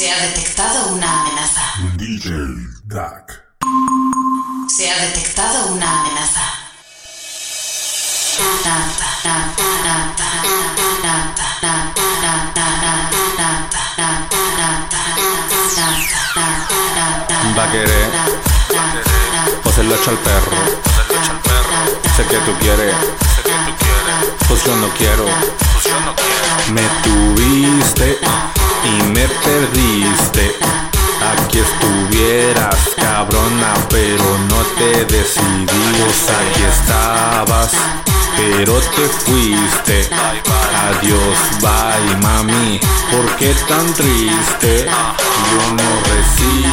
Se ha detectado una amenaza. DJ Duck. Se ha detectado una amenaza. Va a querer o se lo echa al perro. Sé que tú quieres, pues yo no quiero. Me tuviste y me perdiste. Aquí estuvieras, cabrona, pero no te decidí. Pues aquí estabas, pero te fuiste. Adiós, bye, mami. ¿Por qué tan triste? Yo no reciclo